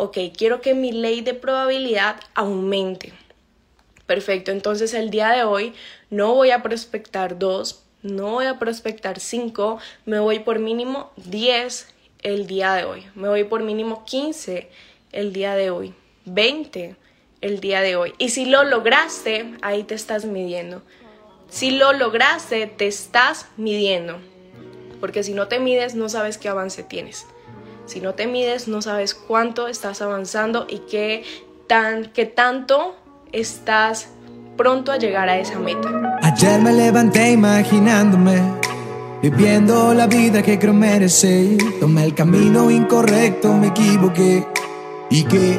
Ok, quiero que mi ley de probabilidad aumente. Perfecto, entonces el día de hoy no voy a prospectar 2, no voy a prospectar 5, me voy por mínimo 10 el día de hoy, me voy por mínimo 15 el día de hoy, 20 el día de hoy. Y si lo lograste, ahí te estás midiendo. Si lo lograste, te estás midiendo. Porque si no te mides, no sabes qué avance tienes. Si no te mides, no sabes cuánto estás avanzando y qué, tan, qué tanto estás pronto a llegar a esa meta. Ayer me levanté imaginándome, viviendo la vida que creo merecer. Tomé el camino incorrecto, me equivoqué. Y que,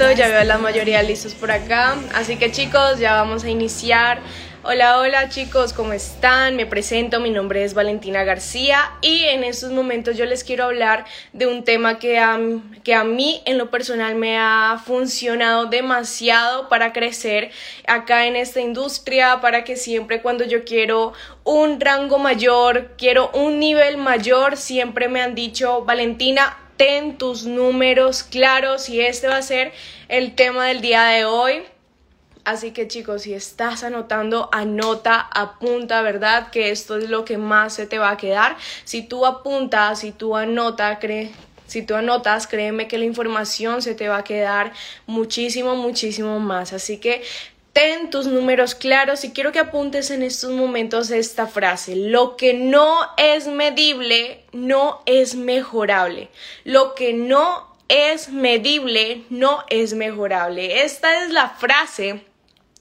Ya veo a la mayoría listos por acá. Así que chicos, ya vamos a iniciar. Hola, hola chicos, ¿cómo están? Me presento, mi nombre es Valentina García y en estos momentos yo les quiero hablar de un tema que a, que a mí en lo personal me ha funcionado demasiado para crecer acá en esta industria, para que siempre cuando yo quiero un rango mayor, quiero un nivel mayor, siempre me han dicho, Valentina, ten tus números claros y este va a ser el tema del día de hoy. Así que chicos, si estás anotando, anota, apunta, ¿verdad? Que esto es lo que más se te va a quedar. Si tú apuntas, si tú anotas, cree, si tú anotas, créeme que la información se te va a quedar muchísimo, muchísimo más. Así que ten tus números claros y quiero que apuntes en estos momentos esta frase. Lo que no es medible no es mejorable. Lo que no es medible no es mejorable. Esta es la frase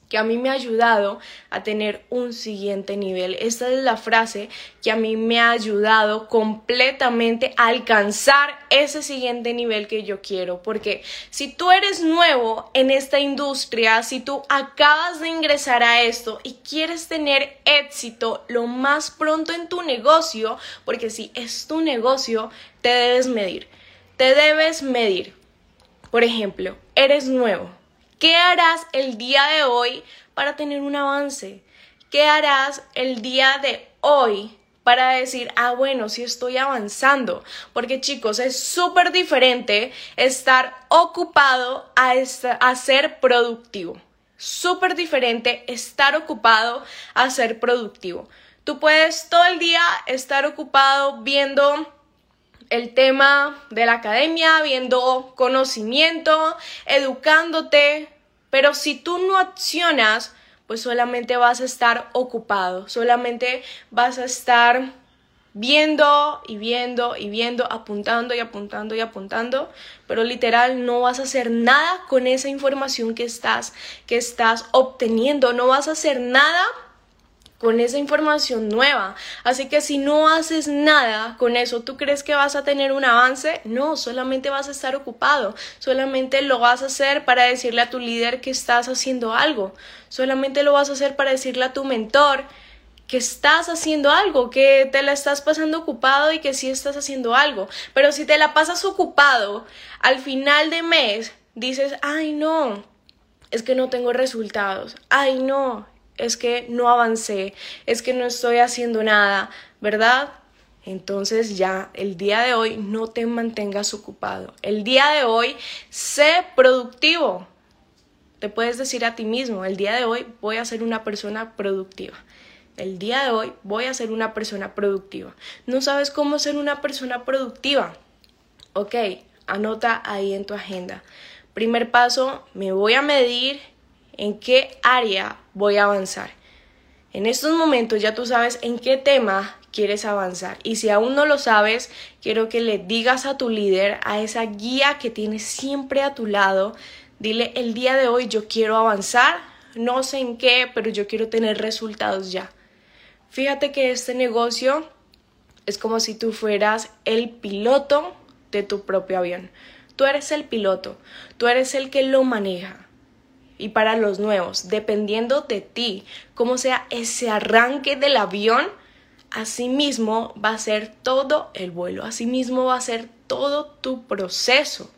que a mí me ha ayudado a tener un siguiente nivel. Esta es la frase que a mí me ha ayudado completamente a alcanzar ese siguiente nivel que yo quiero. Porque si tú eres nuevo en esta industria, si tú acabas de ingresar a esto y quieres tener éxito lo más pronto en tu negocio, porque si es tu negocio, te debes medir. Te debes medir. Por ejemplo, eres nuevo ¿Qué harás el día de hoy para tener un avance? ¿Qué harás el día de hoy para decir, ah, bueno, sí estoy avanzando? Porque chicos, es súper diferente estar ocupado a, a ser productivo. Súper diferente estar ocupado a ser productivo. Tú puedes todo el día estar ocupado viendo el tema de la academia, viendo conocimiento, educándote, pero si tú no accionas, pues solamente vas a estar ocupado, solamente vas a estar viendo y viendo y viendo, apuntando y apuntando y apuntando, pero literal no vas a hacer nada con esa información que estás que estás obteniendo, no vas a hacer nada con esa información nueva. Así que si no haces nada con eso, ¿tú crees que vas a tener un avance? No, solamente vas a estar ocupado, solamente lo vas a hacer para decirle a tu líder que estás haciendo algo, solamente lo vas a hacer para decirle a tu mentor que estás haciendo algo, que te la estás pasando ocupado y que sí estás haciendo algo. Pero si te la pasas ocupado, al final de mes dices, ay no, es que no tengo resultados, ay no, es que no avancé, es que no estoy haciendo nada, ¿verdad? Entonces ya el día de hoy no te mantengas ocupado. El día de hoy sé productivo. Te puedes decir a ti mismo, el día de hoy voy a ser una persona productiva. El día de hoy voy a ser una persona productiva. ¿No sabes cómo ser una persona productiva? Ok, anota ahí en tu agenda. Primer paso, me voy a medir en qué área voy a avanzar. En estos momentos ya tú sabes en qué tema quieres avanzar. Y si aún no lo sabes, quiero que le digas a tu líder, a esa guía que tienes siempre a tu lado, dile el día de hoy yo quiero avanzar, no sé en qué, pero yo quiero tener resultados ya. Fíjate que este negocio es como si tú fueras el piloto de tu propio avión. Tú eres el piloto, tú eres el que lo maneja. Y para los nuevos, dependiendo de ti, cómo sea ese arranque del avión, asimismo va a ser todo el vuelo, asimismo va a ser todo tu proceso,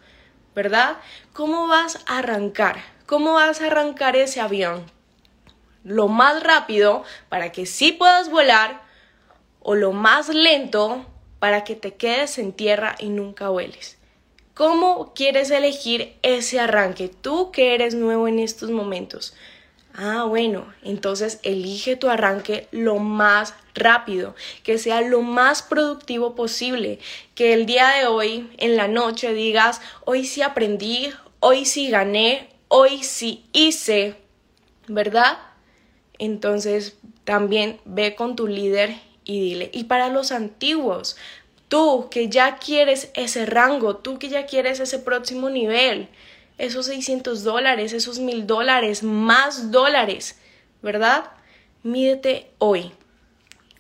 ¿verdad? ¿Cómo vas a arrancar? ¿Cómo vas a arrancar ese avión? Lo más rápido para que sí puedas volar o lo más lento para que te quedes en tierra y nunca vueles. ¿Cómo quieres elegir ese arranque? Tú que eres nuevo en estos momentos. Ah, bueno, entonces elige tu arranque lo más rápido, que sea lo más productivo posible, que el día de hoy, en la noche, digas, hoy sí aprendí, hoy sí gané, hoy sí hice, ¿verdad? Entonces también ve con tu líder y dile. Y para los antiguos, tú que ya quieres ese rango, tú que ya quieres ese próximo nivel, esos 600 dólares, esos 1000 dólares, más dólares, ¿verdad? Mídete hoy.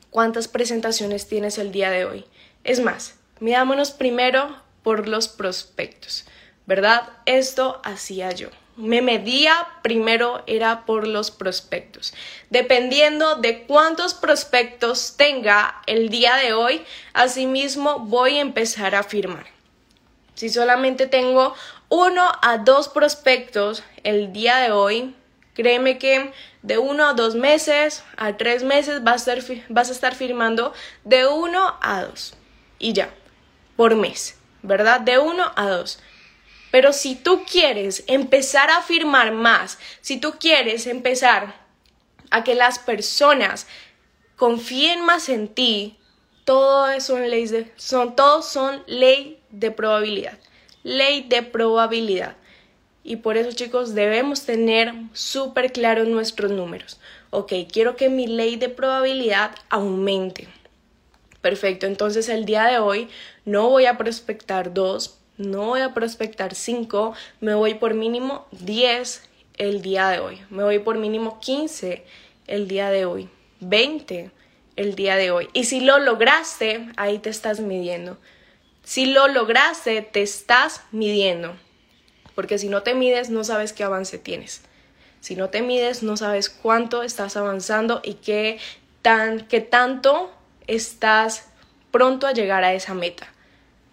¿Cuántas presentaciones tienes el día de hoy? Es más, midámonos primero por los prospectos, ¿verdad? Esto hacía yo. Me medía primero era por los prospectos. Dependiendo de cuántos prospectos tenga el día de hoy, asimismo voy a empezar a firmar. Si solamente tengo uno a dos prospectos el día de hoy, créeme que de uno a dos meses a tres meses vas a, estar, vas a estar firmando de uno a dos y ya, por mes, ¿verdad? De uno a dos. Pero si tú quieres empezar a firmar más, si tú quieres empezar a que las personas confíen más en ti, todo son leyes de, son, todos son ley de probabilidad ley de probabilidad. Y por eso, chicos, debemos tener súper claros nuestros números. Ok, quiero que mi ley de probabilidad aumente. Perfecto, entonces el día de hoy no voy a prospectar 2, no voy a prospectar 5, me voy por mínimo 10 el día de hoy, me voy por mínimo 15 el día de hoy, 20 el día de hoy. Y si lo lograste, ahí te estás midiendo. Si lo lograste, te estás midiendo. Porque si no te mides, no sabes qué avance tienes. Si no te mides, no sabes cuánto estás avanzando y qué, tan, qué tanto estás pronto a llegar a esa meta.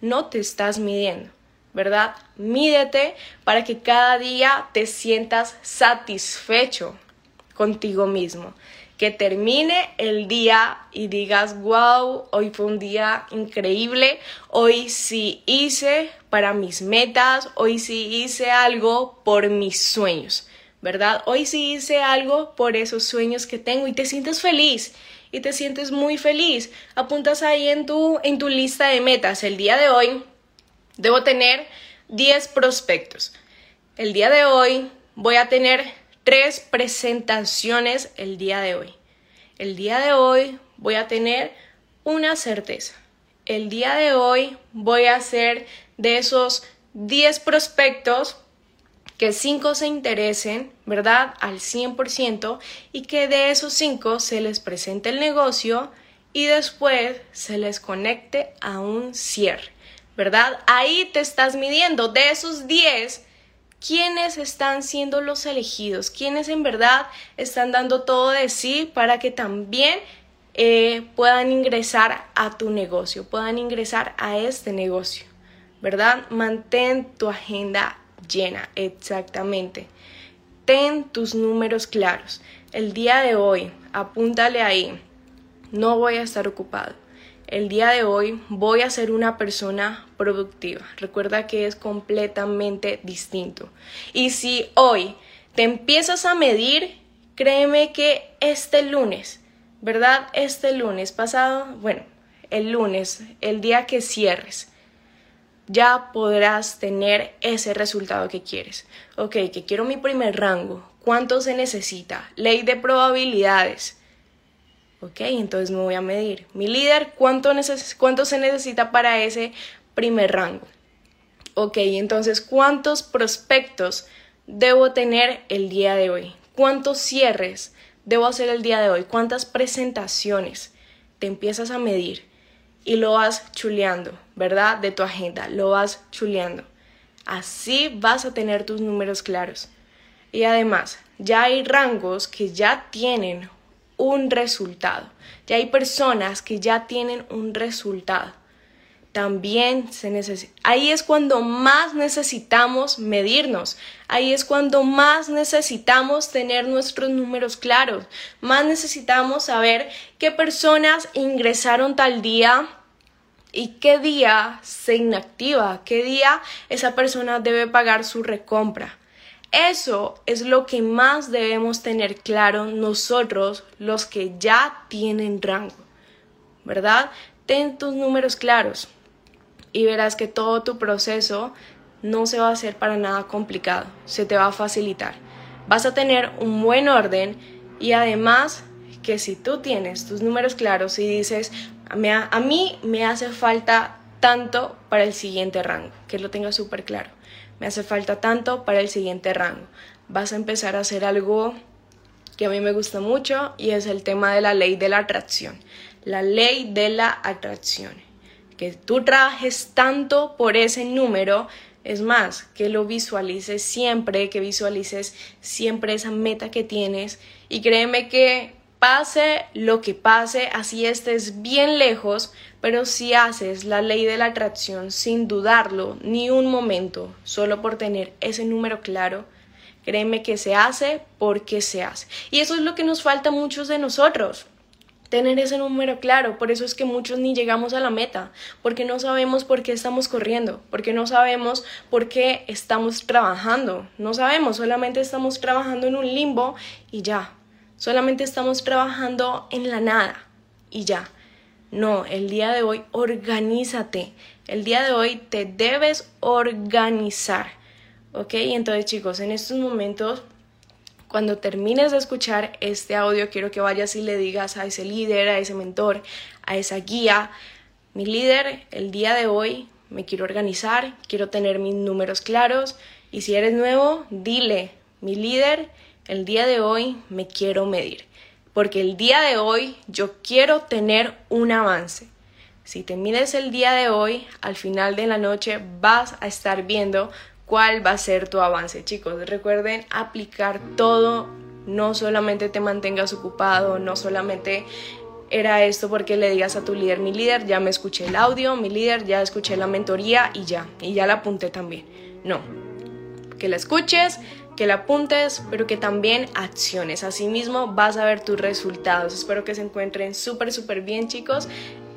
No te estás midiendo, ¿verdad? Mídete para que cada día te sientas satisfecho contigo mismo que termine el día y digas, wow, hoy fue un día increíble, hoy sí hice para mis metas, hoy sí hice algo por mis sueños, ¿verdad? Hoy sí hice algo por esos sueños que tengo y te sientes feliz y te sientes muy feliz. Apuntas ahí en tu, en tu lista de metas. El día de hoy debo tener 10 prospectos. El día de hoy voy a tener tres presentaciones el día de hoy. El día de hoy voy a tener una certeza. El día de hoy voy a hacer de esos 10 prospectos que 5 se interesen, ¿verdad? Al 100% y que de esos 5 se les presente el negocio y después se les conecte a un cierre, ¿verdad? Ahí te estás midiendo de esos 10 quiénes están siendo los elegidos, quiénes en verdad están dando todo de sí para que también eh, puedan ingresar a tu negocio, puedan ingresar a este negocio, ¿verdad? Mantén tu agenda llena, exactamente. Ten tus números claros. El día de hoy, apúntale ahí, no voy a estar ocupado el día de hoy voy a ser una persona productiva. Recuerda que es completamente distinto. Y si hoy te empiezas a medir, créeme que este lunes, ¿verdad? Este lunes pasado, bueno, el lunes, el día que cierres, ya podrás tener ese resultado que quieres. Ok, que quiero mi primer rango. ¿Cuánto se necesita? Ley de probabilidades Ok, entonces me voy a medir. Mi líder, ¿cuánto, cuánto se necesita para ese primer rango? Ok, entonces, ¿cuántos prospectos debo tener el día de hoy? ¿Cuántos cierres debo hacer el día de hoy? ¿Cuántas presentaciones? Te empiezas a medir y lo vas chuleando, ¿verdad? De tu agenda, lo vas chuleando. así vas a tener tus números claros. Y además, ya hay rangos que ya tienen un resultado. Ya hay personas que ya tienen un resultado. También se necesita. Ahí es cuando más necesitamos medirnos. Ahí es cuando más necesitamos tener nuestros números claros. Más necesitamos saber qué personas ingresaron tal día, y qué día se inactiva, qué día esa persona debe pagar su recompra. Eso es lo que más debemos tener claro nosotros los que ya tienen rango, ¿verdad? Ten tus números claros y verás que todo tu proceso no se va a hacer para nada complicado, se te va a facilitar. Vas a tener un buen orden y además que si tú tienes tus números claros y dices, a mí me hace falta tanto para el siguiente rango, que lo tenga súper claro. Me hace falta tanto para el siguiente rango. Vas a empezar a hacer algo que a mí me gusta mucho y es el tema de la ley de la atracción. La ley de la atracción. Que tú trabajes tanto por ese número, es más, que lo visualices siempre, que visualices siempre esa meta que tienes y créeme que Pase lo que pase, así estés bien lejos, pero si haces la ley de la atracción sin dudarlo ni un momento, solo por tener ese número claro, créeme que se hace porque se hace. Y eso es lo que nos falta a muchos de nosotros tener ese número claro. Por eso es que muchos ni llegamos a la meta, porque no sabemos por qué estamos corriendo, porque no sabemos por qué estamos trabajando. No sabemos, solamente estamos trabajando en un limbo y ya. Solamente estamos trabajando en la nada y ya. No, el día de hoy organízate. El día de hoy te debes organizar. ¿Ok? Entonces chicos, en estos momentos, cuando termines de escuchar este audio, quiero que vayas y le digas a ese líder, a ese mentor, a esa guía, mi líder, el día de hoy me quiero organizar, quiero tener mis números claros. Y si eres nuevo, dile, mi líder, el día de hoy me quiero medir, porque el día de hoy yo quiero tener un avance. Si te mides el día de hoy, al final de la noche vas a estar viendo cuál va a ser tu avance. Chicos, recuerden aplicar todo, no solamente te mantengas ocupado, no solamente era esto porque le digas a tu líder, mi líder, ya me escuché el audio, mi líder, ya escuché la mentoría y ya, y ya la apunté también. No, que la escuches, que la apuntes, pero que también acciones. Asimismo vas a ver tus resultados. Espero que se encuentren súper, súper bien chicos